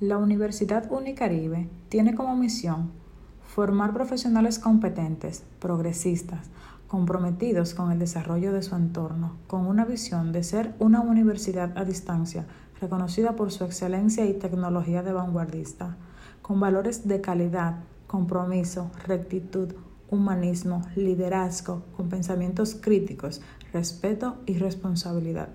La Universidad Unicaribe tiene como misión formar profesionales competentes, progresistas, comprometidos con el desarrollo de su entorno, con una visión de ser una universidad a distancia, reconocida por su excelencia y tecnología de vanguardista, con valores de calidad, compromiso, rectitud, humanismo, liderazgo, con pensamientos críticos, respeto y responsabilidad.